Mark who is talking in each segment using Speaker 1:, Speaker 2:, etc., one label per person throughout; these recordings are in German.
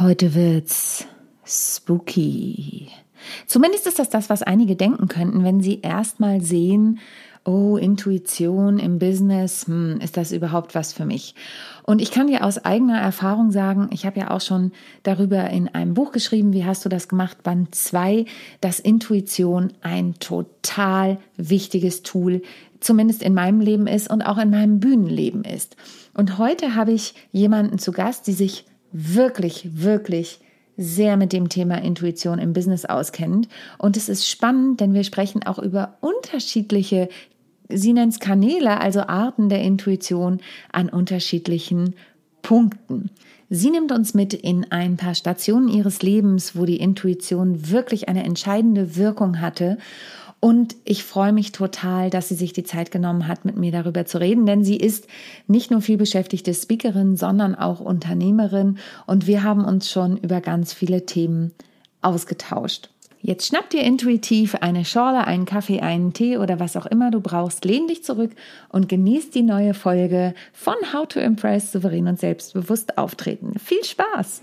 Speaker 1: Heute wird's spooky. Zumindest ist das das, was einige denken könnten, wenn sie erstmal sehen, oh, Intuition im Business, hm, ist das überhaupt was für mich? Und ich kann dir aus eigener Erfahrung sagen, ich habe ja auch schon darüber in einem Buch geschrieben, wie hast du das gemacht, Band 2, dass Intuition ein total wichtiges Tool, zumindest in meinem Leben ist und auch in meinem Bühnenleben ist. Und heute habe ich jemanden zu Gast, die sich wirklich, wirklich sehr mit dem Thema Intuition im Business auskennt. Und es ist spannend, denn wir sprechen auch über unterschiedliche, sie nennt es Kanäle, also Arten der Intuition an unterschiedlichen Punkten. Sie nimmt uns mit in ein paar Stationen ihres Lebens, wo die Intuition wirklich eine entscheidende Wirkung hatte und ich freue mich total, dass sie sich die Zeit genommen hat, mit mir darüber zu reden, denn sie ist nicht nur viel beschäftigte Speakerin, sondern auch Unternehmerin und wir haben uns schon über ganz viele Themen ausgetauscht. Jetzt schnapp dir intuitiv eine Schorle, einen Kaffee, einen Tee oder was auch immer du brauchst, lehn dich zurück und genieß die neue Folge von How to Impress souverän und selbstbewusst auftreten. Viel Spaß!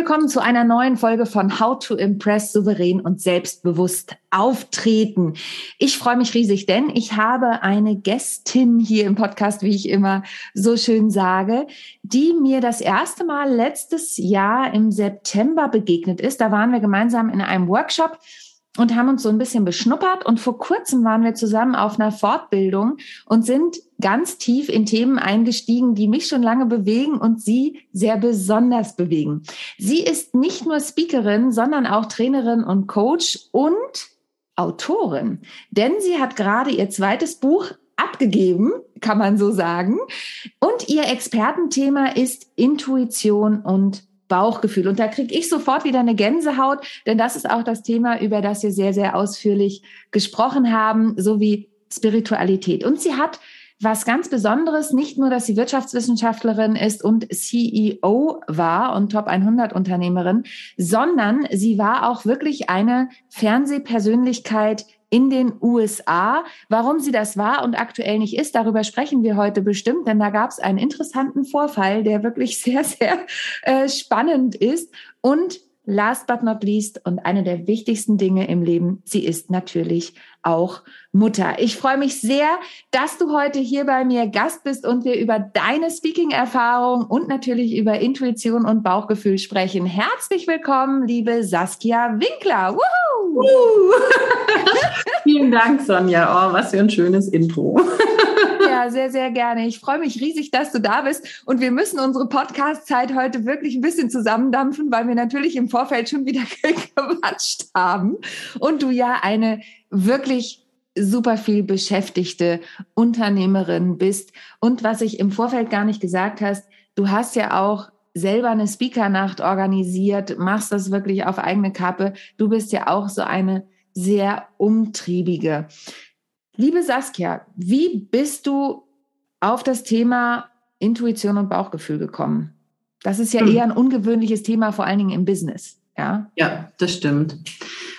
Speaker 1: Willkommen zu einer neuen Folge von How to Impress souverän und selbstbewusst auftreten. Ich freue mich riesig, denn ich habe eine Gästin hier im Podcast, wie ich immer so schön sage, die mir das erste Mal letztes Jahr im September begegnet ist. Da waren wir gemeinsam in einem Workshop und haben uns so ein bisschen beschnuppert. Und vor kurzem waren wir zusammen auf einer Fortbildung und sind ganz tief in Themen eingestiegen, die mich schon lange bewegen und sie sehr besonders bewegen. Sie ist nicht nur Speakerin, sondern auch Trainerin und Coach und Autorin. Denn sie hat gerade ihr zweites Buch abgegeben, kann man so sagen. Und ihr Expertenthema ist Intuition und Bauchgefühl. Und da kriege ich sofort wieder eine Gänsehaut, denn das ist auch das Thema, über das wir sehr, sehr ausführlich gesprochen haben, sowie Spiritualität. Und sie hat was ganz Besonderes, nicht nur, dass sie Wirtschaftswissenschaftlerin ist und CEO war und Top 100 Unternehmerin, sondern sie war auch wirklich eine Fernsehpersönlichkeit in den USA. Warum sie das war und aktuell nicht ist, darüber sprechen wir heute bestimmt, denn da gab es einen interessanten Vorfall, der wirklich sehr, sehr äh, spannend ist. Und last but not least und eine der wichtigsten Dinge im Leben, sie ist natürlich auch Mutter. Ich freue mich sehr, dass du heute hier bei mir Gast bist und wir über deine Speaking-Erfahrung und natürlich über Intuition und Bauchgefühl sprechen. Herzlich willkommen, liebe Saskia Winkler. Woohoo!
Speaker 2: Vielen Dank, Sonja. Oh, was für ein schönes Intro.
Speaker 1: Ja, sehr, sehr gerne. Ich freue mich riesig, dass du da bist. Und wir müssen unsere Podcast-Zeit heute wirklich ein bisschen zusammendampfen, weil wir natürlich im Vorfeld schon wieder gequatscht haben. Und du ja eine wirklich super viel beschäftigte Unternehmerin bist. Und was ich im Vorfeld gar nicht gesagt hast, du hast ja auch selber eine Speakernacht organisiert, machst das wirklich auf eigene Kappe. Du bist ja auch so eine sehr umtriebige. Liebe Saskia, wie bist du auf das Thema Intuition und Bauchgefühl gekommen? Das ist ja hm. eher ein ungewöhnliches Thema, vor allen Dingen im Business. Ja,
Speaker 2: ja das stimmt.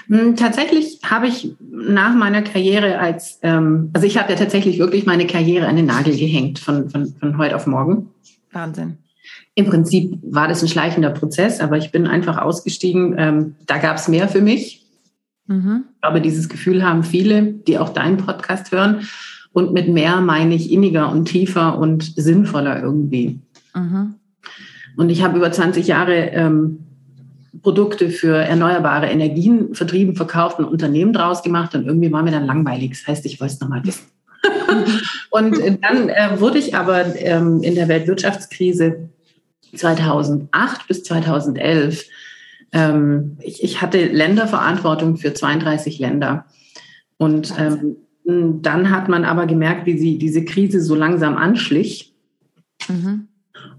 Speaker 2: Hm, tatsächlich habe ich nach meiner Karriere als, ähm, also ich habe ja tatsächlich wirklich meine Karriere an den Nagel gehängt von, von, von heute auf morgen.
Speaker 1: Wahnsinn.
Speaker 2: Im Prinzip war das ein schleichender Prozess, aber ich bin einfach ausgestiegen. Ähm, da gab es mehr für mich. Mhm. Glaube, dieses Gefühl haben viele, die auch deinen Podcast hören. Und mit mehr meine ich inniger und tiefer und sinnvoller irgendwie. Mhm. Und ich habe über 20 Jahre ähm, Produkte für erneuerbare Energien vertrieben, verkauft, ein Unternehmen draus gemacht und irgendwie war mir dann langweilig. Das heißt, ich wollte es nochmal wissen. und dann äh, wurde ich aber ähm, in der Weltwirtschaftskrise 2008 bis 2011 ähm, ich, ich, hatte Länderverantwortung für 32 Länder. Und ähm, dann hat man aber gemerkt, wie sie diese Krise so langsam anschlich. Mhm.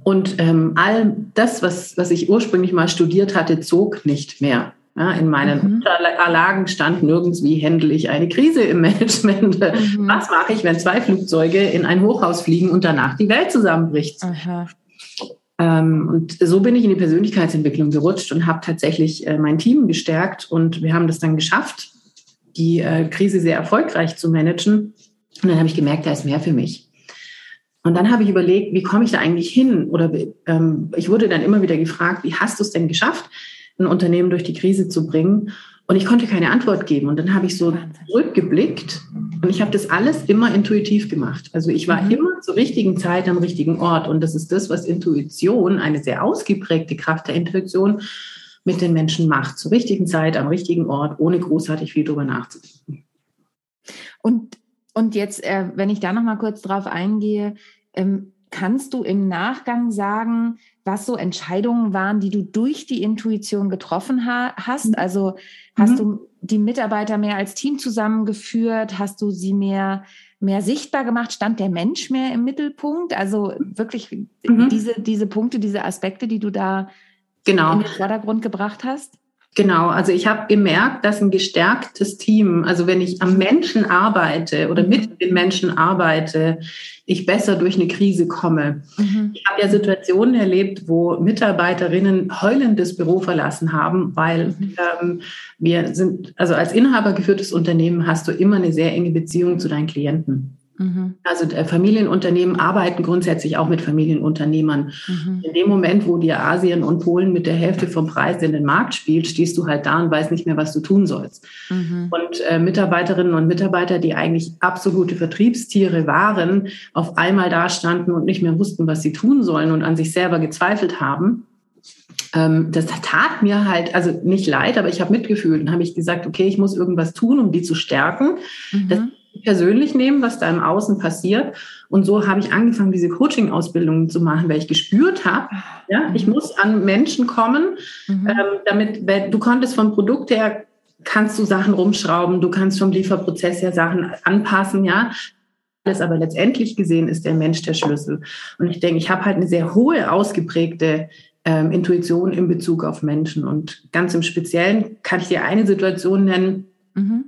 Speaker 2: Und ähm, all das, was, was ich ursprünglich mal studiert hatte, zog nicht mehr. Ja, in meinen mhm. Unterlagen stand nirgends, wie handle ich eine Krise im Management. Mhm. Was mache ich, wenn zwei Flugzeuge in ein Hochhaus fliegen und danach die Welt zusammenbricht? Ähm, und so bin ich in die Persönlichkeitsentwicklung gerutscht und habe tatsächlich äh, mein Team gestärkt und wir haben das dann geschafft, die äh, Krise sehr erfolgreich zu managen. Und dann habe ich gemerkt, da ist mehr für mich. Und dann habe ich überlegt, wie komme ich da eigentlich hin? Oder ähm, ich wurde dann immer wieder gefragt, wie hast du es denn geschafft, ein Unternehmen durch die Krise zu bringen? Und ich konnte keine Antwort geben. Und dann habe ich so zurückgeblickt und ich habe das alles immer intuitiv gemacht. Also ich war mhm. immer zur richtigen Zeit am richtigen Ort. Und das ist das, was Intuition, eine sehr ausgeprägte Kraft der Intuition, mit den Menschen macht. Zur richtigen Zeit, am richtigen Ort, ohne großartig viel darüber nachzudenken.
Speaker 1: Und und jetzt, äh, wenn ich da noch mal kurz drauf eingehe, ähm, kannst du im Nachgang sagen, was so Entscheidungen waren, die du durch die Intuition getroffen ha hast? Mhm. Also hast mhm. du die Mitarbeiter mehr als Team zusammengeführt? Hast du sie mehr mehr sichtbar gemacht? Stand der Mensch mehr im Mittelpunkt? Also wirklich mhm. diese diese Punkte, diese Aspekte, die du da genau. in den Vordergrund gebracht hast?
Speaker 2: Genau, also ich habe gemerkt, dass ein gestärktes Team, also wenn ich am Menschen arbeite oder mit den Menschen arbeite, ich besser durch eine Krise komme. Mhm. Ich habe ja Situationen erlebt, wo Mitarbeiterinnen heulend das Büro verlassen haben, weil mhm. ähm, wir sind, also als Inhaber geführtes Unternehmen hast du immer eine sehr enge Beziehung zu deinen Klienten. Mhm. Also äh, Familienunternehmen arbeiten grundsätzlich auch mit Familienunternehmern. Mhm. In dem Moment, wo dir Asien und Polen mit der Hälfte vom Preis in den Markt spielt, stehst du halt da und weißt nicht mehr, was du tun sollst. Mhm. Und äh, Mitarbeiterinnen und Mitarbeiter, die eigentlich absolute Vertriebstiere waren, auf einmal da standen und nicht mehr wussten, was sie tun sollen und an sich selber gezweifelt haben, ähm, das tat mir halt, also nicht leid, aber ich habe mitgefühlt und habe ich gesagt, okay, ich muss irgendwas tun, um die zu stärken. Mhm. Das persönlich nehmen, was da im Außen passiert. Und so habe ich angefangen, diese Coaching-Ausbildungen zu machen, weil ich gespürt habe, ja, ich muss an Menschen kommen, mhm. ähm, damit, weil du konntest vom Produkt her, kannst du Sachen rumschrauben, du kannst vom Lieferprozess her Sachen anpassen, ja. Alles aber letztendlich gesehen ist der Mensch der Schlüssel. Und ich denke, ich habe halt eine sehr hohe, ausgeprägte ähm, Intuition in Bezug auf Menschen. Und ganz im Speziellen kann ich dir eine Situation nennen, mhm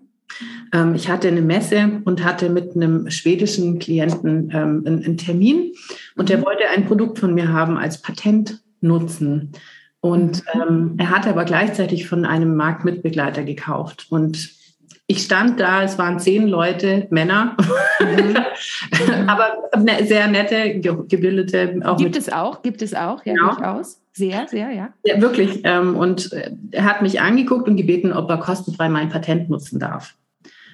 Speaker 2: ich hatte eine Messe und hatte mit einem schwedischen Klienten ähm, einen, Termin und der mhm. wollte ein Produkt von mir haben als Patent nutzen. Und mhm. ähm, er hatte aber gleichzeitig von einem Marktmitbegleiter gekauft. Und ich stand da, es waren zehn Leute, Männer, mhm. aber ne, sehr nette, gebildete.
Speaker 1: Auch gibt es auch, gibt es auch, ja, genau. durchaus. Sehr, sehr, ja.
Speaker 2: Ja, wirklich. Ähm, und äh, er hat mich angeguckt und gebeten, ob er kostenfrei mein Patent nutzen darf.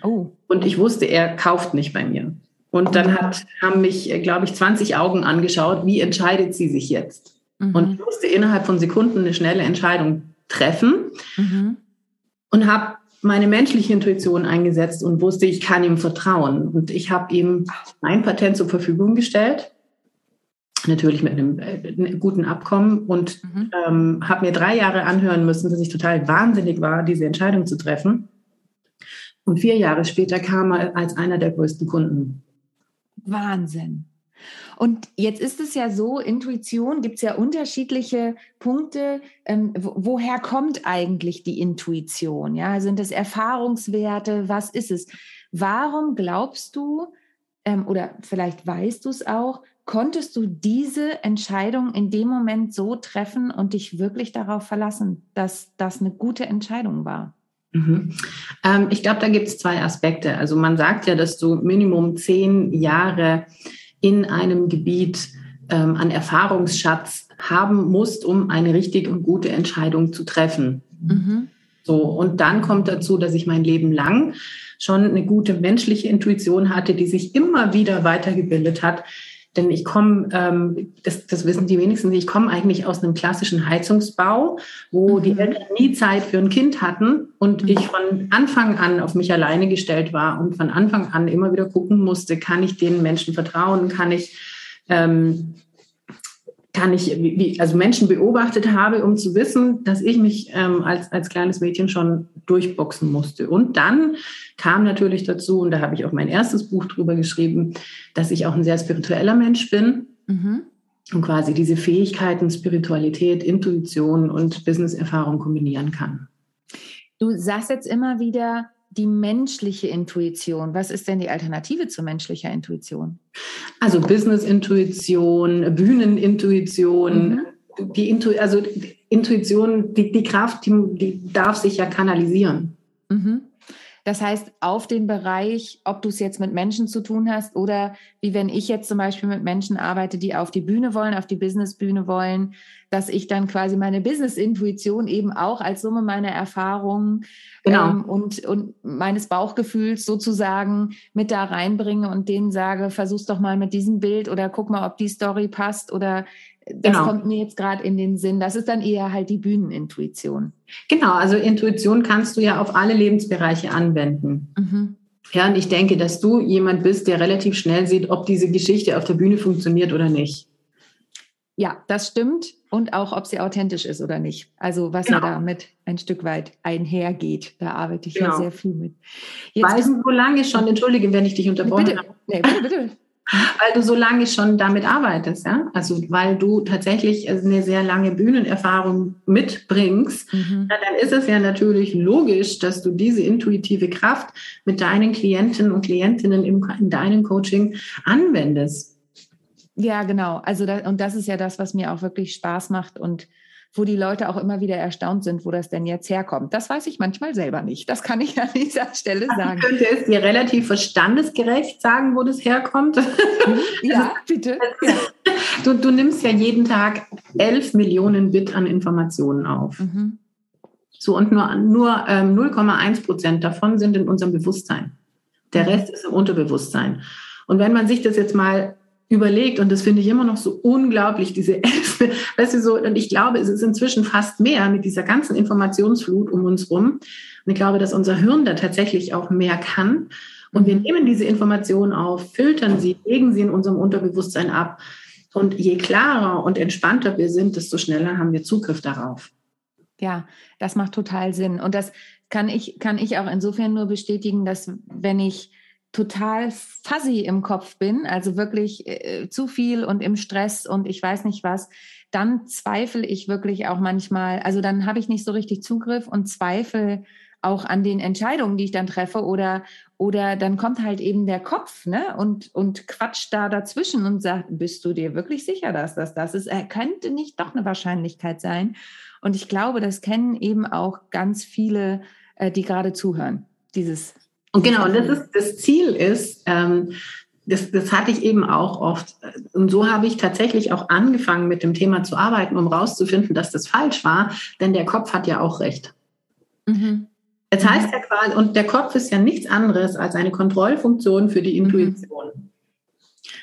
Speaker 2: Oh. Und ich wusste, er kauft nicht bei mir. Und dann oh. hat, haben mich, äh, glaube ich, 20 Augen angeschaut, wie entscheidet sie sich jetzt? Mhm. Und ich musste innerhalb von Sekunden eine schnelle Entscheidung treffen mhm. und habe meine menschliche Intuition eingesetzt und wusste, ich kann ihm vertrauen. Und ich habe ihm mein Patent zur Verfügung gestellt, natürlich mit einem, äh, guten Abkommen und mhm. ähm, habe mir drei Jahre anhören müssen, dass ich total wahnsinnig war, diese Entscheidung zu treffen. Und vier Jahre später kam er als einer der größten Kunden.
Speaker 1: Wahnsinn. Und jetzt ist es ja so, Intuition gibt es ja unterschiedliche Punkte. Ähm, woher kommt eigentlich die Intuition? Ja, sind es Erfahrungswerte? Was ist es? Warum glaubst du, ähm, oder vielleicht weißt du es auch, konntest du diese Entscheidung in dem Moment so treffen und dich wirklich darauf verlassen, dass das eine gute Entscheidung war?
Speaker 2: Mhm. Ähm, ich glaube, da gibt es zwei Aspekte. Also man sagt ja, dass du Minimum zehn Jahre in einem Gebiet ähm, an Erfahrungsschatz haben musst, um eine richtige und gute Entscheidung zu treffen. Mhm. So, und dann kommt dazu, dass ich mein Leben lang schon eine gute menschliche Intuition hatte, die sich immer wieder weitergebildet hat, denn ich komme, ähm, das, das wissen die wenigsten, ich komme eigentlich aus einem klassischen Heizungsbau, wo mhm. die Eltern nie Zeit für ein Kind hatten und mhm. ich von Anfang an auf mich alleine gestellt war und von Anfang an immer wieder gucken musste, kann ich den Menschen vertrauen, kann ich ähm, kann ich, wie, also Menschen beobachtet habe, um zu wissen, dass ich mich ähm, als, als kleines Mädchen schon durchboxen musste. Und dann kam natürlich dazu, und da habe ich auch mein erstes Buch drüber geschrieben, dass ich auch ein sehr spiritueller Mensch bin. Mhm. und quasi diese Fähigkeiten, Spiritualität, Intuition und Business-Erfahrung kombinieren kann.
Speaker 1: Du sagst jetzt immer wieder die menschliche Intuition. Was ist denn die Alternative zu menschlicher Intuition?
Speaker 2: Also Business-Intuition, Bühnen-Intuition, mhm. die Intu also Intuition, die, die Kraft, die, die darf sich ja kanalisieren.
Speaker 1: Mhm. Das heißt, auf den Bereich, ob du es jetzt mit Menschen zu tun hast oder wie wenn ich jetzt zum Beispiel mit Menschen arbeite, die auf die Bühne wollen, auf die Businessbühne wollen, dass ich dann quasi meine Business-Intuition eben auch als Summe meiner Erfahrungen genau. ähm, und, und meines Bauchgefühls sozusagen mit da reinbringe und denen sage, versuch's doch mal mit diesem Bild oder guck mal, ob die Story passt oder das genau. kommt mir jetzt gerade in den Sinn. Das ist dann eher halt die Bühnenintuition.
Speaker 2: Genau, also Intuition kannst du ja auf alle Lebensbereiche anwenden. Mhm. Ja, und ich denke, dass du jemand bist, der relativ schnell sieht, ob diese Geschichte auf der Bühne funktioniert oder nicht.
Speaker 1: Ja, das stimmt. Und auch, ob sie authentisch ist oder nicht. Also was genau. ja damit ein Stück weit einhergeht. Da arbeite ich genau. ja sehr viel mit.
Speaker 2: Jetzt Weil so lange schon, entschuldige, wenn ich dich unterbrochen bitte, habe. Nee, bitte, bitte. Weil du so lange schon damit arbeitest, ja. Also weil du tatsächlich eine sehr lange Bühnenerfahrung mitbringst, mhm. ja, dann ist es ja natürlich logisch, dass du diese intuitive Kraft mit deinen Klienten und Klientinnen im, in deinem Coaching anwendest.
Speaker 1: Ja, genau. Also da, und das ist ja das, was mir auch wirklich Spaß macht und wo die Leute auch immer wieder erstaunt sind, wo das denn jetzt herkommt. Das weiß ich manchmal selber nicht. Das kann ich an dieser Stelle sagen.
Speaker 2: Ich könnte es dir relativ verstandesgerecht sagen, wo das herkommt. Mhm. Ja, bitte. Du, du, nimmst ja jeden Tag elf Millionen Bit an Informationen auf. Mhm. So, und nur, nur ähm, 0,1 Prozent davon sind in unserem Bewusstsein. Der mhm. Rest ist im Unterbewusstsein. Und wenn man sich das jetzt mal überlegt, und das finde ich immer noch so unglaublich, diese elf, weißt du so, und ich glaube, es ist inzwischen fast mehr mit dieser ganzen Informationsflut um uns rum. Und ich glaube, dass unser Hirn da tatsächlich auch mehr kann. Und wir mhm. nehmen diese Informationen auf, filtern sie, legen sie in unserem Unterbewusstsein ab. Und je klarer und entspannter wir sind, desto schneller haben wir Zugriff darauf.
Speaker 1: Ja, das macht total Sinn. Und das kann ich, kann ich auch insofern nur bestätigen, dass wenn ich total fuzzy im Kopf bin, also wirklich äh, zu viel und im Stress und ich weiß nicht was, dann zweifle ich wirklich auch manchmal, also dann habe ich nicht so richtig Zugriff und zweifle auch an den Entscheidungen, die ich dann treffe oder oder dann kommt halt eben der Kopf, ne, und und quatscht da dazwischen und sagt, bist du dir wirklich sicher, dass das das ist? Er könnte nicht doch eine Wahrscheinlichkeit sein. Und ich glaube, das kennen eben auch ganz viele, äh, die gerade zuhören. Dieses
Speaker 2: und genau, und das ist das Ziel ist, ähm, das, das hatte ich eben auch oft. Und so habe ich tatsächlich auch angefangen, mit dem Thema zu arbeiten, um rauszufinden, dass das falsch war, denn der Kopf hat ja auch recht. Mhm. Jetzt heißt ja quasi, und der Kopf ist ja nichts anderes als eine Kontrollfunktion für die mhm. Intuition.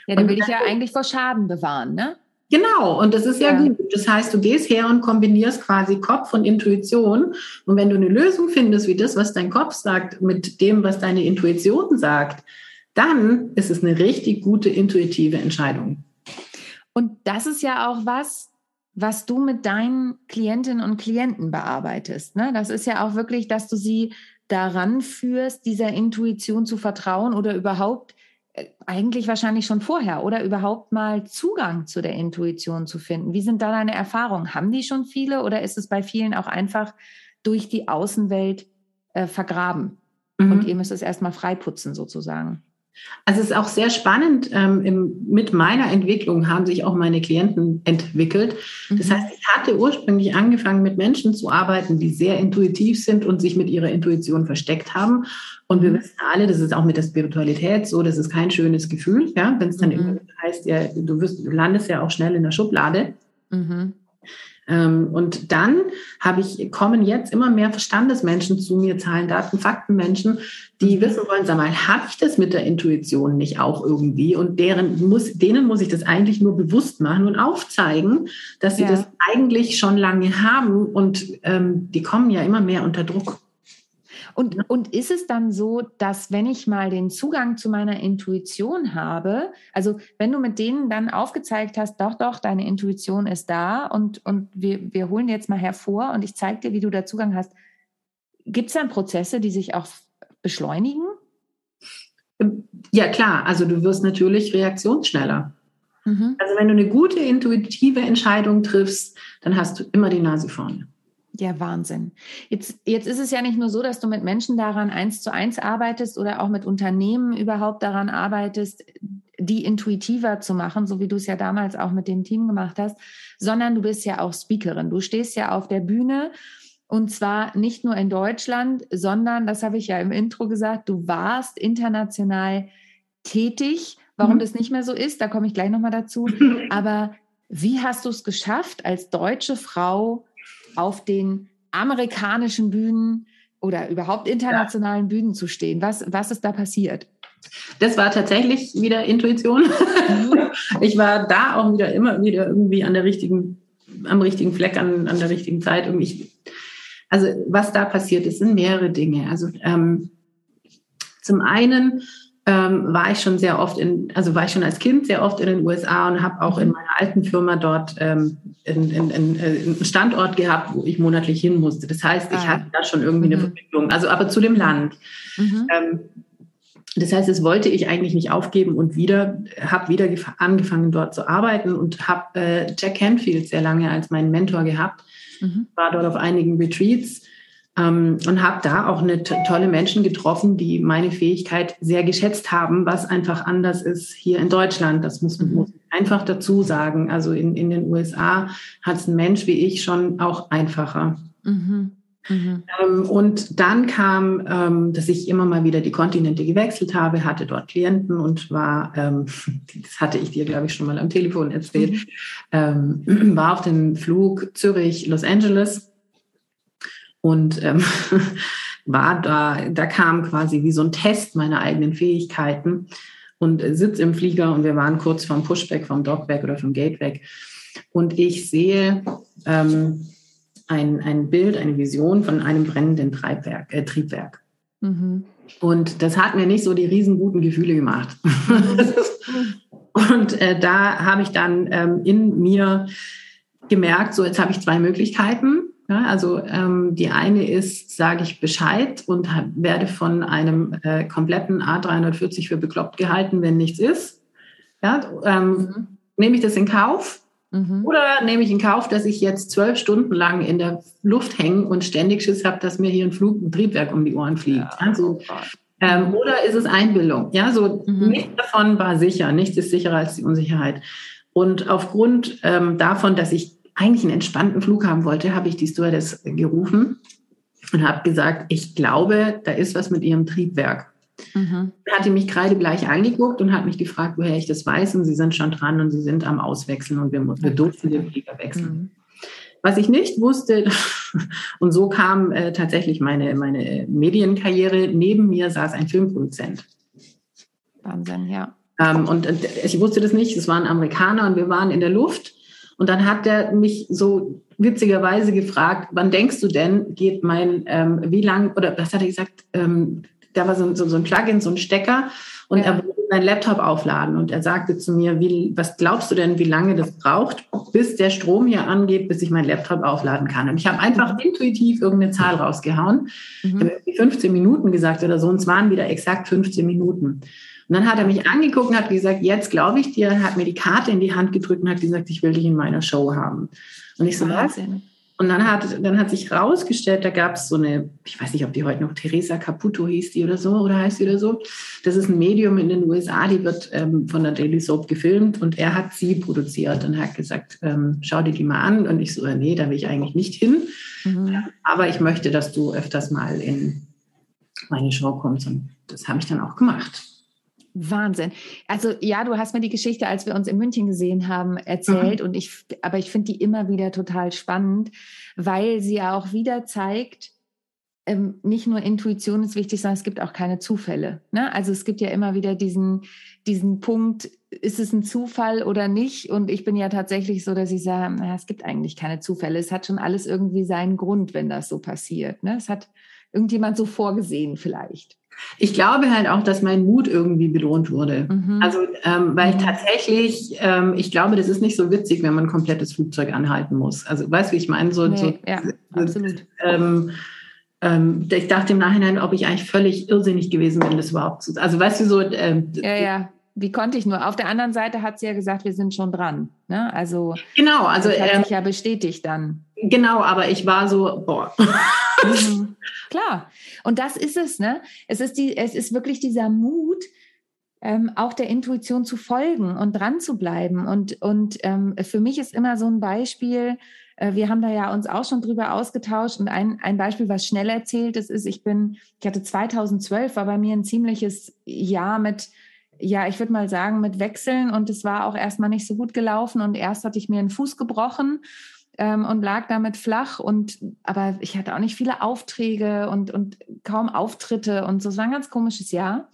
Speaker 1: Ja, den will ich ja eigentlich vor Schaden bewahren, ne?
Speaker 2: Genau, und das ist ja, ja, gut. Das heißt, du gehst her und kombinierst quasi Kopf und Intuition. Und wenn du eine Lösung findest, wie das, was dein Kopf sagt, mit dem, was deine Intuition sagt, dann ist es eine richtig gute intuitive Entscheidung.
Speaker 1: Und das ist ja auch was, was du mit deinen Klientinnen und Klienten bearbeitest. Ne? Das ist ja auch wirklich, dass du sie daran führst, dieser Intuition zu vertrauen oder überhaupt eigentlich wahrscheinlich schon vorher oder überhaupt mal Zugang zu der Intuition zu finden. Wie sind da deine Erfahrungen? Haben die schon viele oder ist es bei vielen auch einfach durch die Außenwelt äh, vergraben? Mhm. Und ihr müsst es erstmal freiputzen sozusagen.
Speaker 2: Also es ist auch sehr spannend. Ähm, im, mit meiner Entwicklung haben sich auch meine Klienten entwickelt. Das mhm. heißt, ich hatte ursprünglich angefangen, mit Menschen zu arbeiten, die sehr intuitiv sind und sich mit ihrer Intuition versteckt haben. Und wir mhm. wissen alle, das ist auch mit der Spiritualität so, das ist kein schönes Gefühl, ja, wenn es dann mhm. heißt, ja, du, wirst, du landest ja auch schnell in der Schublade. Mhm. Ähm, und dann habe ich, kommen jetzt immer mehr Verstandesmenschen zu mir, Zahlen, Daten, Faktenmenschen, die mhm. wissen wollen, sag mal, habe ich das mit der Intuition nicht auch irgendwie? Und deren muss, denen muss ich das eigentlich nur bewusst machen und aufzeigen, dass sie ja. das eigentlich schon lange haben und ähm, die kommen ja immer mehr unter Druck.
Speaker 1: Und, und ist es dann so, dass wenn ich mal den Zugang zu meiner Intuition habe, also wenn du mit denen dann aufgezeigt hast, doch, doch, deine Intuition ist da und, und wir, wir holen jetzt mal hervor und ich zeige dir, wie du da Zugang hast, gibt es dann Prozesse, die sich auch beschleunigen?
Speaker 2: Ja, klar. Also du wirst natürlich reaktionsschneller. Mhm. Also wenn du eine gute intuitive Entscheidung triffst, dann hast du immer die Nase vorne.
Speaker 1: Ja, Wahnsinn. Jetzt, jetzt ist es ja nicht nur so, dass du mit Menschen daran eins zu eins arbeitest oder auch mit Unternehmen überhaupt daran arbeitest, die intuitiver zu machen, so wie du es ja damals auch mit dem Team gemacht hast, sondern du bist ja auch Speakerin. Du stehst ja auf der Bühne und zwar nicht nur in Deutschland, sondern, das habe ich ja im Intro gesagt, du warst international tätig. Warum mhm. das nicht mehr so ist, da komme ich gleich nochmal dazu. Aber wie hast du es geschafft, als deutsche Frau auf den amerikanischen Bühnen oder überhaupt internationalen ja. Bühnen zu stehen? Was, was ist da passiert?
Speaker 2: Das war tatsächlich wieder Intuition. Mhm. ich war da auch wieder immer wieder irgendwie an der richtigen, am richtigen Fleck, an, an der richtigen Zeit. Irgendwie. Also was da passiert ist, sind mehrere Dinge. Also ähm, zum einen ähm, war ich schon sehr oft in, also war ich schon als Kind sehr oft in den USA und habe auch in meiner alten Firma dort ähm, in, in, in, äh, einen Standort gehabt, wo ich monatlich hin musste. Das heißt, ich ah. hatte da schon irgendwie mhm. eine Verbindung, also aber zu dem Land. Mhm. Ähm, das heißt, das wollte ich eigentlich nicht aufgeben und wieder habe wieder angefangen dort zu arbeiten und habe äh, Jack Canfield sehr lange als meinen Mentor gehabt. Mhm. War dort auf einigen Retreats ähm, und habe da auch eine tolle Menschen getroffen, die meine Fähigkeit sehr geschätzt haben, was einfach anders ist hier in Deutschland. Das muss, mhm. muss ich einfach dazu sagen. Also in, in den USA hat es ein Mensch wie ich schon auch einfacher. Mhm. Mhm. Ähm, und dann kam, ähm, dass ich immer mal wieder die Kontinente gewechselt habe, hatte dort Klienten und war, ähm, das hatte ich dir, glaube ich, schon mal am Telefon erzählt, mhm. Ähm, war auf dem Flug Zürich-Los Angeles und ähm, war da, da kam quasi wie so ein Test meiner eigenen Fähigkeiten und sitze im Flieger und wir waren kurz vom Pushback, vom Dockback oder vom Gateway. Und ich sehe ähm, ein, ein Bild, eine Vision von einem brennenden Treibwerk, äh, Triebwerk. Mhm. Und das hat mir nicht so die riesenguten Gefühle gemacht. und äh, da habe ich dann ähm, in mir gemerkt, so jetzt habe ich zwei Möglichkeiten. Ja, also ähm, die eine ist, sage ich Bescheid und werde von einem äh, kompletten A340 für bekloppt gehalten, wenn nichts ist. Ja, ähm, mhm. Nehme ich das in Kauf? Mhm. Oder nehme ich in Kauf, dass ich jetzt zwölf Stunden lang in der Luft hänge und ständig Schiss habe, dass mir hier ein Flug, ein Triebwerk um die Ohren fliegt? Ja, also, ähm, oder ist es Einbildung? Ja, so mhm. nichts davon war sicher. Nichts ist sicherer als die Unsicherheit. Und aufgrund ähm, davon, dass ich eigentlich einen entspannten Flug haben wollte, habe ich die Stewardess gerufen und habe gesagt, ich glaube, da ist was mit ihrem Triebwerk. Mhm. Hat die mich kreidebleich angeguckt und hat mich gefragt, woher ich das weiß. Und sie sind schon dran und sie sind am Auswechseln und wir, wir durften den Flieger wechseln. Mhm. Was ich nicht wusste, und so kam äh, tatsächlich meine, meine Medienkarriere, neben mir saß ein Filmproduzent.
Speaker 1: Wahnsinn, ja.
Speaker 2: Ähm, und äh, ich wusste das nicht, es war ein Amerikaner und wir waren in der Luft und dann hat er mich so witzigerweise gefragt, wann denkst du denn, geht mein, ähm, wie lang, oder was hat er gesagt, ähm, da war so, so, so ein Plugin, so ein Stecker und ja. er wollte seinen Laptop aufladen und er sagte zu mir, wie, was glaubst du denn, wie lange das braucht, bis der Strom hier angeht, bis ich meinen Laptop aufladen kann? Und ich habe einfach mhm. intuitiv irgendeine Zahl rausgehauen. Mhm. Ich habe 15 Minuten gesagt oder so und es waren wieder exakt 15 Minuten. Und dann hat er mich angeguckt und hat gesagt, jetzt glaube ich dir, hat mir die Karte in die Hand gedrückt und hat gesagt, ich will dich in meiner Show haben. Und ich so, was? Und dann hat, dann hat sich rausgestellt, da gab es so eine, ich weiß nicht, ob die heute noch Teresa Caputo hieß die oder so, oder heißt die oder so. Das ist ein Medium in den USA, die wird ähm, von der Daily Soap gefilmt und er hat sie produziert und hat gesagt, ähm, schau dir die mal an. Und ich so, nee, da will ich eigentlich nicht hin. Mhm. Aber ich möchte, dass du öfters mal in meine Show kommst. Und das habe ich dann auch gemacht.
Speaker 1: Wahnsinn. Also ja, du hast mir die Geschichte, als wir uns in München gesehen haben, erzählt mhm. und ich, aber ich finde die immer wieder total spannend, weil sie ja auch wieder zeigt, ähm, nicht nur Intuition ist wichtig, sondern es gibt auch keine Zufälle. Ne? Also es gibt ja immer wieder diesen, diesen Punkt, ist es ein Zufall oder nicht? Und ich bin ja tatsächlich so, dass ich sage, naja, es gibt eigentlich keine Zufälle. Es hat schon alles irgendwie seinen Grund, wenn das so passiert. Ne? Es hat irgendjemand so vorgesehen vielleicht.
Speaker 2: Ich glaube halt auch, dass mein Mut irgendwie belohnt wurde. Mhm. Also, ähm, weil mhm. tatsächlich, ähm, ich glaube, das ist nicht so witzig, wenn man ein komplettes Flugzeug anhalten muss. Also, weißt du, wie ich meine? So, nee, so, ja, absolut. Ähm, ähm, ich dachte im Nachhinein, ob ich eigentlich völlig irrsinnig gewesen bin, das überhaupt zu. Also, weißt du, so. Ähm,
Speaker 1: ja, ja. wie konnte ich nur? Auf der anderen Seite hat sie ja gesagt, wir sind schon dran. Ne? Also
Speaker 2: genau, also
Speaker 1: das hat ähm, sich ja bestätigt dann.
Speaker 2: Genau, aber ich war so, boah.
Speaker 1: Mhm. Klar. Und das ist es, ne? Es ist die, es ist wirklich dieser Mut, ähm, auch der Intuition zu folgen und dran zu bleiben. Und, und ähm, für mich ist immer so ein Beispiel, äh, wir haben da ja uns auch schon drüber ausgetauscht und ein, ein Beispiel, was schnell erzählt ist, ist, ich bin, ich hatte 2012, war bei mir ein ziemliches Jahr mit, ja, ich würde mal sagen, mit Wechseln und es war auch erstmal nicht so gut gelaufen und erst hatte ich mir einen Fuß gebrochen ähm, und lag damit flach und aber ich hatte auch nicht viele Aufträge und, und kaum Auftritte und so. Es war ein ganz komisches Jahr.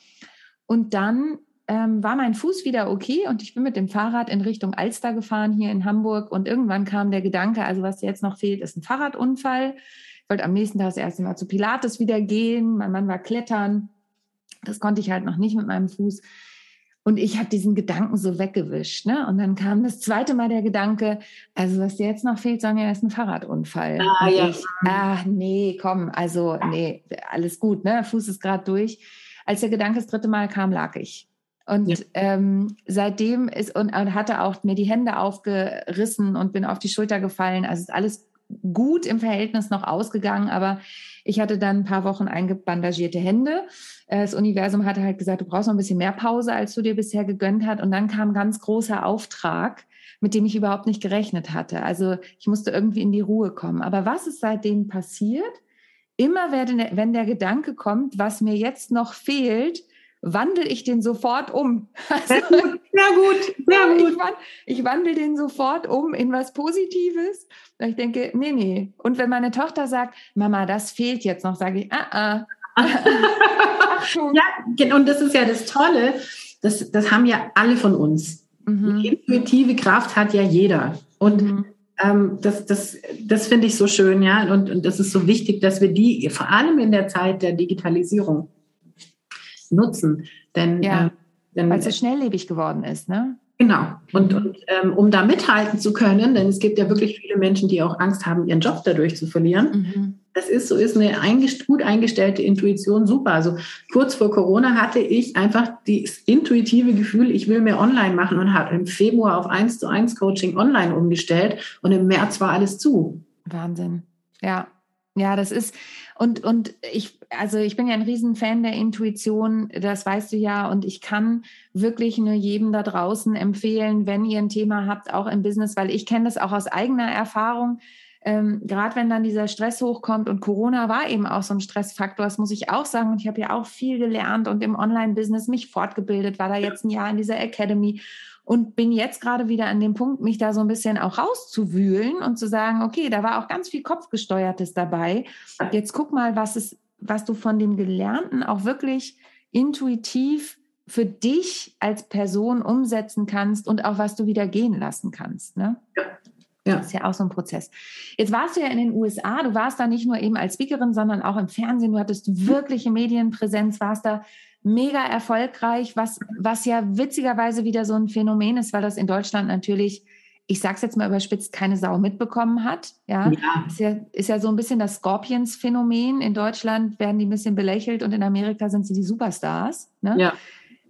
Speaker 1: Und dann ähm, war mein Fuß wieder okay und ich bin mit dem Fahrrad in Richtung Alster gefahren hier in Hamburg und irgendwann kam der Gedanke, also was jetzt noch fehlt, ist ein Fahrradunfall. Ich wollte am nächsten Tag das erste Mal zu Pilates wieder gehen. Mein Mann war klettern. Das konnte ich halt noch nicht mit meinem Fuß. Und ich habe diesen Gedanken so weggewischt. Ne? Und dann kam das zweite Mal der Gedanke, also was dir jetzt noch fehlt, Sonja, ist ein Fahrradunfall. Ah, ja. Ich, ah, nee, komm, also nee, alles gut, ne? Fuß ist gerade durch. Als der Gedanke das dritte Mal kam, lag ich. Und ja. ähm, seitdem ist und, und hatte auch mir die Hände aufgerissen und bin auf die Schulter gefallen. Also ist alles gut im Verhältnis noch ausgegangen, aber ich hatte dann ein paar Wochen eingebandagierte Hände. Äh, das Universum hatte halt gesagt, du brauchst noch ein bisschen mehr Pause, als du dir bisher gegönnt hast. Und dann kam ein ganz großer Auftrag, mit dem ich überhaupt nicht gerechnet hatte. Also ich musste irgendwie in die Ruhe kommen. Aber was ist seitdem passiert? Immer wenn der Gedanke kommt, was mir jetzt noch fehlt, wandle ich den sofort um.
Speaker 2: Also, sehr gut, sehr gut. Sehr gut.
Speaker 1: Ich, wandle, ich wandle den sofort um in was Positives. Ich denke, nee, nee. Und wenn meine Tochter sagt, Mama, das fehlt jetzt noch, sage ich, ah, ah.
Speaker 2: ja, und das ist ja das Tolle, das, das haben ja alle von uns. Mhm. Die intuitive Kraft hat ja jeder. Und mhm. ähm, das, das, das finde ich so schön, ja. Und, und das ist so wichtig, dass wir die, vor allem in der Zeit der Digitalisierung, nutzen. Denn,
Speaker 1: ja, äh, weil es so schnelllebig geworden ist, ne?
Speaker 2: Genau. Und, mhm. und ähm, um da mithalten zu können, denn es gibt ja wirklich viele Menschen, die auch Angst haben, ihren Job dadurch zu verlieren. Mhm. Das ist so, ist eine eingest gut eingestellte Intuition super. Also kurz vor Corona hatte ich einfach das intuitive Gefühl, ich will mehr online machen und habe im Februar auf 1 zu 1 Coaching online umgestellt und im März war alles zu.
Speaker 1: Wahnsinn. Ja, ja, das ist, und, und ich, also ich bin ja ein Riesenfan der Intuition, das weißt du ja, und ich kann wirklich nur jedem da draußen empfehlen, wenn ihr ein Thema habt, auch im Business, weil ich kenne das auch aus eigener Erfahrung. Ähm, Gerade wenn dann dieser Stress hochkommt und Corona war eben auch so ein Stressfaktor, das muss ich auch sagen. Und ich habe ja auch viel gelernt und im Online-Business mich fortgebildet, war da jetzt ein Jahr in dieser Academy und bin jetzt gerade wieder an dem Punkt, mich da so ein bisschen auch rauszuwühlen und zu sagen, okay, da war auch ganz viel Kopfgesteuertes dabei. Jetzt guck mal, was es, was du von dem Gelernten auch wirklich intuitiv für dich als Person umsetzen kannst und auch was du wieder gehen lassen kannst. Ne? Ja. Ja. Das ist ja auch so ein Prozess. Jetzt warst du ja in den USA, du warst da nicht nur eben als Speakerin, sondern auch im Fernsehen, du hattest wirkliche Medienpräsenz, warst da mega erfolgreich, was, was ja witzigerweise wieder so ein Phänomen ist, weil das in Deutschland natürlich, ich sag's jetzt mal überspitzt, keine Sau mitbekommen hat. Ja, ja. Ist, ja ist ja so ein bisschen das Scorpions-Phänomen. In Deutschland werden die ein bisschen belächelt und in Amerika sind sie die Superstars. Ne? Ja.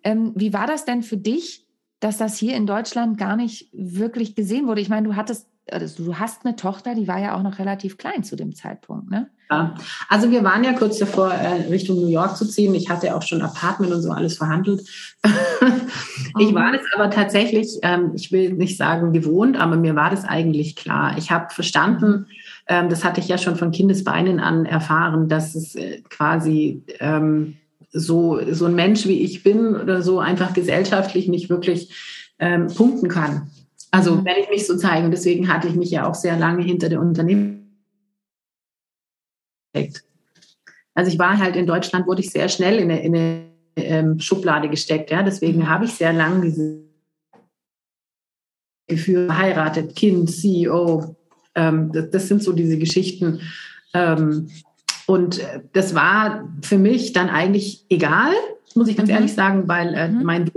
Speaker 1: Ähm, wie war das denn für dich, dass das hier in Deutschland gar nicht wirklich gesehen wurde? Ich meine, du hattest also du hast eine Tochter, die war ja auch noch relativ klein zu dem Zeitpunkt, ne?
Speaker 2: Ja, also wir waren ja kurz davor, äh, Richtung New York zu ziehen. Ich hatte auch schon Apartment und so alles verhandelt. ich mhm. war das aber tatsächlich, ähm, ich will nicht sagen gewohnt, aber mir war das eigentlich klar. Ich habe verstanden, ähm, das hatte ich ja schon von Kindesbeinen an erfahren, dass es äh, quasi ähm, so, so ein Mensch wie ich bin oder so einfach gesellschaftlich nicht wirklich punkten kann. Also mhm. wenn ich mich so zeige, und deswegen hatte ich mich ja auch sehr lange hinter der Unternehmen. Also ich war halt in Deutschland, wurde ich sehr schnell in eine, in eine ähm, Schublade gesteckt. Ja? Deswegen mhm. habe ich sehr lange diese Gefühl, verheiratet, Kind, CEO. Ähm, das, das, sind so diese Geschichten. Ähm, und das war für mich dann eigentlich egal, muss ich ganz mhm. ehrlich sagen, weil äh, mein,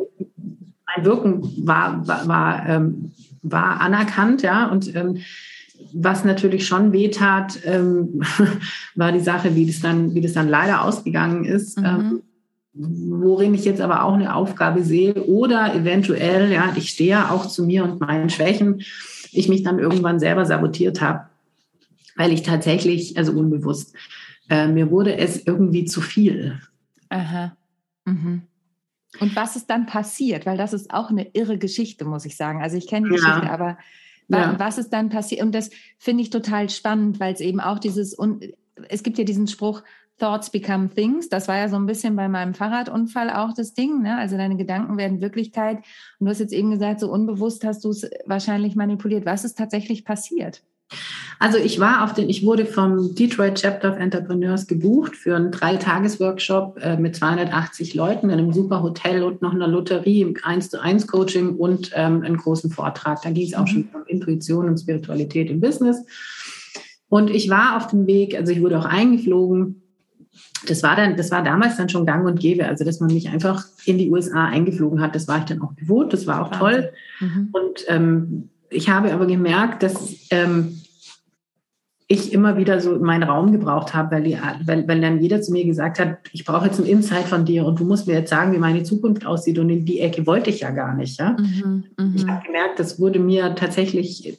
Speaker 2: mein Wirken war, war, war ähm, war anerkannt, ja, und ähm, was natürlich schon wehtat, ähm, war die Sache, wie das dann, wie das dann leider ausgegangen ist. Mhm. Ähm, worin ich jetzt aber auch eine Aufgabe sehe oder eventuell, ja, ich stehe ja auch zu mir und meinen Schwächen, ich mich dann irgendwann selber sabotiert habe, weil ich tatsächlich, also unbewusst, äh, mir wurde es irgendwie zu viel.
Speaker 1: Aha. Mhm. Und was ist dann passiert? Weil das ist auch eine irre Geschichte, muss ich sagen. Also ich kenne die ja. Geschichte, aber ja. was ist dann passiert? Und das finde ich total spannend, weil es eben auch dieses, und es gibt ja diesen Spruch, Thoughts become things. Das war ja so ein bisschen bei meinem Fahrradunfall auch das Ding. Ne? Also deine Gedanken werden Wirklichkeit. Und du hast jetzt eben gesagt, so unbewusst hast du es wahrscheinlich manipuliert. Was ist tatsächlich passiert?
Speaker 2: Also ich war auf den, ich wurde vom Detroit Chapter of Entrepreneurs gebucht für einen Dreitages-Workshop äh, mit 280 Leuten in einem super Hotel und noch einer Lotterie im 1 zu 1 Coaching und ähm, einen großen Vortrag. Da ging es auch mhm. schon um Intuition und Spiritualität im Business. Und ich war auf dem Weg, also ich wurde auch eingeflogen. Das war dann, das war damals dann schon gang und gäbe, also dass man mich einfach in die USA eingeflogen hat. Das war ich dann auch gewohnt, das war auch toll. Mhm. Und ähm, ich habe aber gemerkt, dass ähm, ich immer wieder so meinen Raum gebraucht habe, weil, die, weil, weil dann jeder zu mir gesagt hat, ich brauche jetzt einen Insight von dir und du musst mir jetzt sagen, wie meine Zukunft aussieht. Und in die Ecke wollte ich ja gar nicht. Ja? Mhm, ich mhm. habe gemerkt, das wurde mir tatsächlich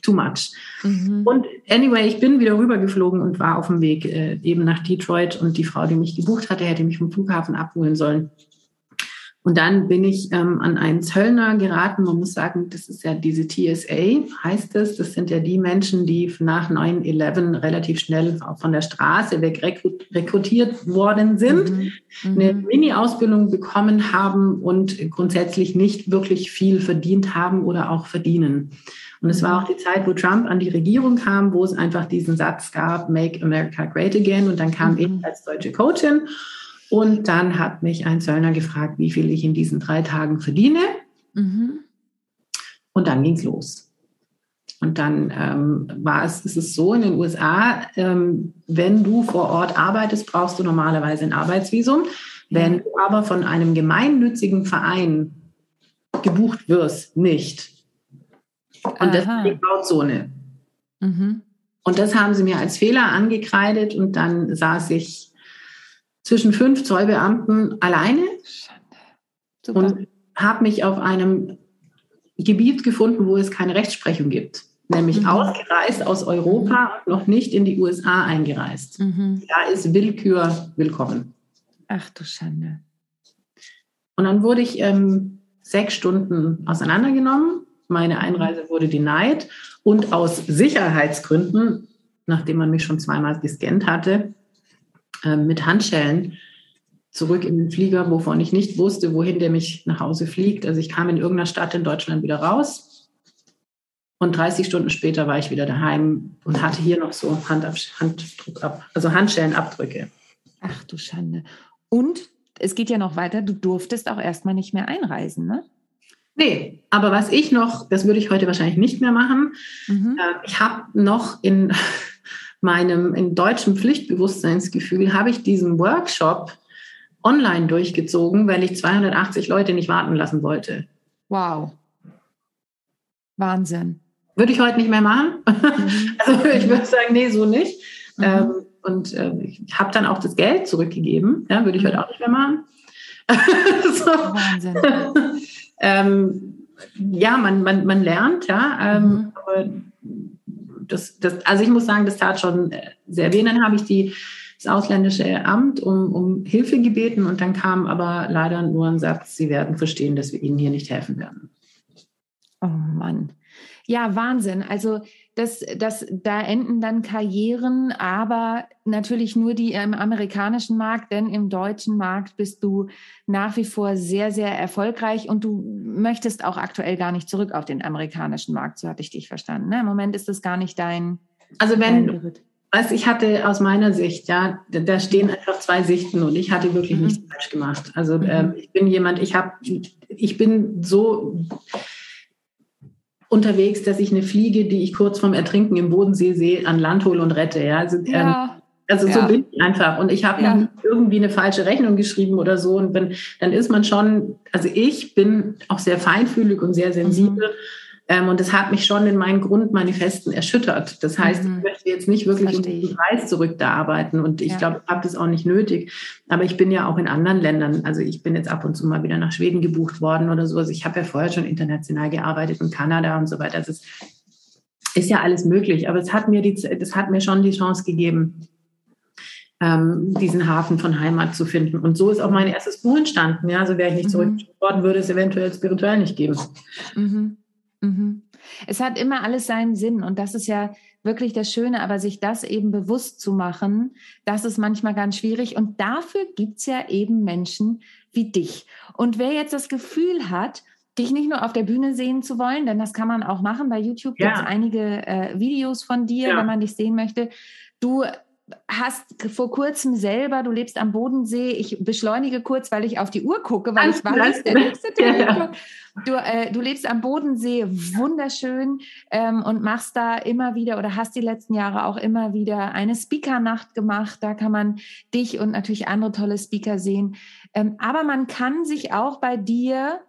Speaker 2: too much. Mhm. Und anyway, ich bin wieder rübergeflogen und war auf dem Weg äh, eben nach Detroit und die Frau, die mich gebucht hatte, hätte mich vom Flughafen abholen sollen. Und dann bin ich ähm, an einen Zöllner geraten. Man muss sagen, das ist ja diese TSA, heißt es. Das sind ja die Menschen, die nach 9-11 relativ schnell von der Straße weg rekrutiert worden sind, mhm. Mhm. eine Mini-Ausbildung bekommen haben und grundsätzlich nicht wirklich viel verdient haben oder auch verdienen. Und es war auch die Zeit, wo Trump an die Regierung kam, wo es einfach diesen Satz gab, Make America Great Again. Und dann kam mhm. ich als deutsche Coachin und dann hat mich ein Zöllner gefragt, wie viel ich in diesen drei Tagen verdiene. Mhm. Und dann ging es los. Und dann ähm, war es, ist es so in den USA, ähm, wenn du vor Ort arbeitest, brauchst du normalerweise ein Arbeitsvisum. Wenn du aber von einem gemeinnützigen Verein gebucht wirst, nicht. Und das ist die Grauzone. Mhm. Und das haben sie mir als Fehler angekreidet und dann saß ich zwischen fünf Zollbeamten alleine und habe mich auf einem Gebiet gefunden, wo es keine Rechtsprechung gibt, nämlich mhm. ausgereist aus Europa und noch nicht in die USA eingereist. Mhm. Da ist Willkür willkommen.
Speaker 1: Ach du Schande.
Speaker 2: Und dann wurde ich ähm, sechs Stunden auseinandergenommen. Meine Einreise wurde denied und aus Sicherheitsgründen, nachdem man mich schon zweimal gescannt hatte, ähm, mit Handschellen zurück in den Flieger, wovon ich nicht wusste, wohin der mich nach Hause fliegt. Also ich kam in irgendeiner Stadt in Deutschland wieder raus und 30 Stunden später war ich wieder daheim und hatte hier noch so Handab Handdruck ab, also Handschellenabdrücke.
Speaker 1: Ach du Schande. Und es geht ja noch weiter, du durftest auch erstmal nicht mehr einreisen, ne?
Speaker 2: Nee, aber was ich noch, das würde ich heute wahrscheinlich nicht mehr machen, mhm. äh, ich habe noch in meinem in deutschem Pflichtbewusstseinsgefühl habe ich diesen Workshop online durchgezogen, weil ich 280 Leute nicht warten lassen wollte.
Speaker 1: Wow. Wahnsinn.
Speaker 2: Würde ich heute nicht mehr machen. Mhm. Also ich würde sagen, nee, so nicht. Mhm. Ähm, und äh, ich habe dann auch das Geld zurückgegeben. Ja, würde ich heute mhm. auch nicht mehr machen. so. Wahnsinn. ähm, ja, man, man, man lernt, ja. Ähm, mhm. aber das, das, also ich muss sagen, das tat schon äh, sehr weh. Dann habe ich die, das ausländische Amt um, um Hilfe gebeten und dann kam aber leider nur ein Satz, Sie werden verstehen, dass wir Ihnen hier nicht helfen werden.
Speaker 1: Oh Mann. Ja, Wahnsinn. Also das, das, da enden dann Karrieren, aber natürlich nur die im amerikanischen Markt, denn im deutschen Markt bist du nach wie vor sehr, sehr erfolgreich und du möchtest auch aktuell gar nicht zurück auf den amerikanischen Markt, so hatte ich dich verstanden. Ne? Im Moment ist das gar nicht dein.
Speaker 2: Also wenn, was ich hatte aus meiner Sicht, ja, da stehen einfach zwei Sichten und ich hatte wirklich mhm. nichts falsch gemacht. Also mhm. ähm, ich bin jemand, ich habe, ich bin so unterwegs, dass ich eine Fliege, die ich kurz vorm Ertrinken im Bodensee sehe, an Land hole und rette. Ja, also, ähm, ja. also so ja. bin ich einfach. Und ich habe ja. irgendwie eine falsche Rechnung geschrieben oder so. Und wenn, dann ist man schon, also ich bin auch sehr feinfühlig und sehr sensibel. Mhm. Ähm, und das hat mich schon in meinen Grundmanifesten erschüttert. Das heißt, mhm. ich möchte jetzt nicht wirklich um den Preis zurück da arbeiten. Und ich ja. glaube, ich habe das auch nicht nötig. Aber ich bin ja auch in anderen Ländern. Also ich bin jetzt ab und zu mal wieder nach Schweden gebucht worden oder so. Also ich habe ja vorher schon international gearbeitet in Kanada und so weiter. Das ist, ist ja alles möglich. Aber es hat mir die, das hat mir schon die Chance gegeben, ähm, diesen Hafen von Heimat zu finden. Und so ist auch mein erstes Buch entstanden. Ja, also wäre ich nicht mhm. zurück worden, würde es eventuell spirituell nicht geben.
Speaker 1: Mhm. Mhm. Es hat immer alles seinen Sinn und das ist ja wirklich das Schöne, aber sich das eben bewusst zu machen, das ist manchmal ganz schwierig und dafür gibt es ja eben Menschen wie dich. Und wer jetzt das Gefühl hat, dich nicht nur auf der Bühne sehen zu wollen, denn das kann man auch machen. Bei YouTube ja. gibt es einige äh, Videos von dir, ja. wenn man dich sehen möchte. Du hast vor kurzem selber, du lebst am Bodensee, ich beschleunige kurz, weil ich auf die Uhr gucke, weil ich weiß, der nächste Termin Du, äh, du lebst am Bodensee, wunderschön ähm, und machst da immer wieder oder hast die letzten Jahre auch immer wieder eine Speaker-Nacht gemacht. Da kann man dich und natürlich andere tolle Speaker sehen. Ähm, aber man kann sich auch bei dir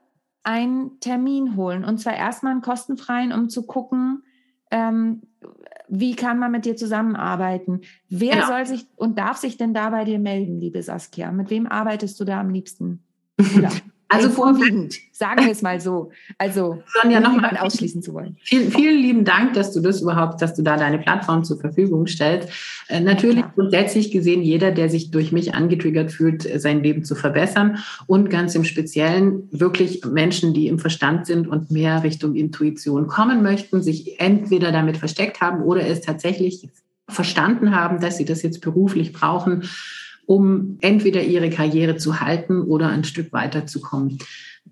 Speaker 1: einen Termin holen und zwar erstmal einen kostenfreien, um zu gucken, ähm, wie kann man mit dir zusammenarbeiten? Wer genau. soll sich und darf sich denn da bei dir melden, liebe Saskia? Mit wem arbeitest du da am liebsten? Also vorwiegend, sagen wir es mal so. Also
Speaker 2: Sonja, noch mal ausschließen zu wollen. Vielen, vielen lieben Dank, dass du das überhaupt, dass du da deine Plattform zur Verfügung stellst. Äh, natürlich ja, grundsätzlich gesehen jeder, der sich durch mich angetriggert fühlt, äh, sein Leben zu verbessern und ganz im Speziellen wirklich Menschen, die im Verstand sind und mehr Richtung Intuition kommen möchten, sich entweder damit versteckt haben oder es tatsächlich verstanden haben, dass sie das jetzt beruflich brauchen um entweder ihre Karriere zu halten oder ein Stück weiterzukommen.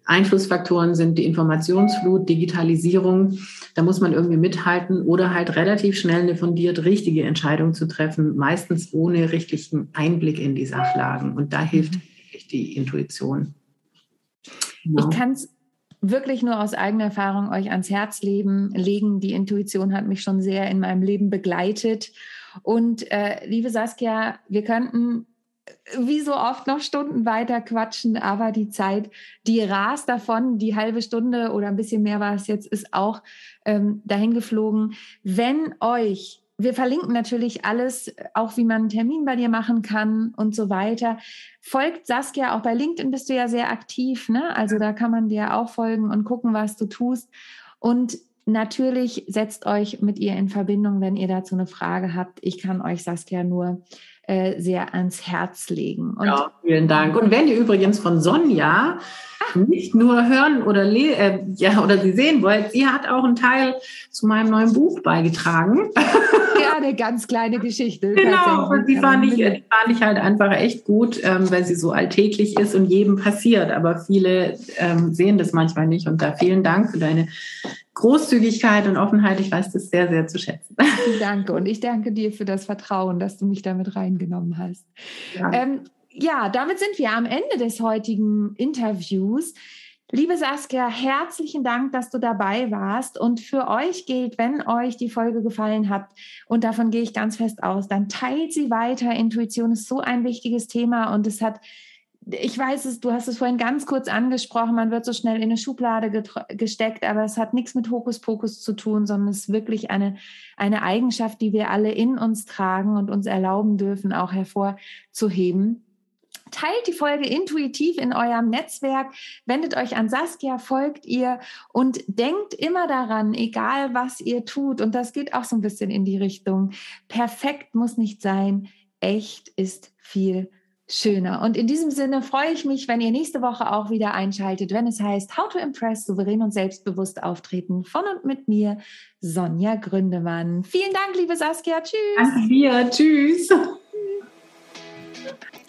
Speaker 2: Einflussfaktoren sind die Informationsflut, Digitalisierung. Da muss man irgendwie mithalten oder halt relativ schnell eine fundiert richtige Entscheidung zu treffen, meistens ohne richtigen Einblick in die Sachlagen. Und da hilft mhm. die Intuition.
Speaker 1: Genau. Ich kann es wirklich nur aus eigener Erfahrung euch ans Herz leben, legen. Die Intuition hat mich schon sehr in meinem Leben begleitet. Und äh, liebe Saskia, wir könnten wie so oft noch Stunden weiter quatschen, aber die Zeit, die rast davon, die halbe Stunde oder ein bisschen mehr war es jetzt, ist auch ähm, dahin geflogen. Wenn euch, wir verlinken natürlich alles, auch wie man einen Termin bei dir machen kann und so weiter. Folgt Saskia, auch bei LinkedIn bist du ja sehr aktiv, ne? Also da kann man dir auch folgen und gucken, was du tust. Und natürlich setzt euch mit ihr in Verbindung, wenn ihr dazu eine Frage habt. Ich kann euch Saskia nur äh, sehr ans Herz legen.
Speaker 2: Und ja, vielen Dank. Und wenn ihr übrigens von Sonja Ach. nicht nur hören oder äh, ja oder sie sehen wollt, sie hat auch einen Teil zu meinem neuen Buch beigetragen.
Speaker 1: Ja, eine ganz kleine Geschichte.
Speaker 2: Genau, und die fand, ich, die fand ich halt einfach echt gut, ähm, weil sie so alltäglich ist und jedem passiert. Aber viele ähm, sehen das manchmal nicht. Und da vielen Dank für deine Großzügigkeit und Offenheit. Ich weiß das sehr, sehr zu schätzen.
Speaker 1: Danke. Und ich danke dir für das Vertrauen, dass du mich damit reingenommen hast. Ja, ähm, ja damit sind wir am Ende des heutigen Interviews. Liebe Saskia, herzlichen Dank, dass du dabei warst. Und für euch gilt, wenn euch die Folge gefallen hat, und davon gehe ich ganz fest aus, dann teilt sie weiter. Intuition ist so ein wichtiges Thema und es hat ich weiß es, du hast es vorhin ganz kurz angesprochen, man wird so schnell in eine Schublade gesteckt, aber es hat nichts mit Hokuspokus zu tun, sondern es ist wirklich eine, eine Eigenschaft, die wir alle in uns tragen und uns erlauben dürfen, auch hervorzuheben. Teilt die Folge intuitiv in eurem Netzwerk, wendet euch an Saskia, folgt ihr und denkt immer daran, egal was ihr tut, und das geht auch so ein bisschen in die Richtung, perfekt muss nicht sein, echt ist viel schöner. Und in diesem Sinne freue ich mich, wenn ihr nächste Woche auch wieder einschaltet, wenn es heißt How to Impress, souverän und selbstbewusst auftreten von und mit mir, Sonja Gründemann. Vielen Dank, liebe Saskia. Tschüss.
Speaker 2: Danke dir. Tschüss.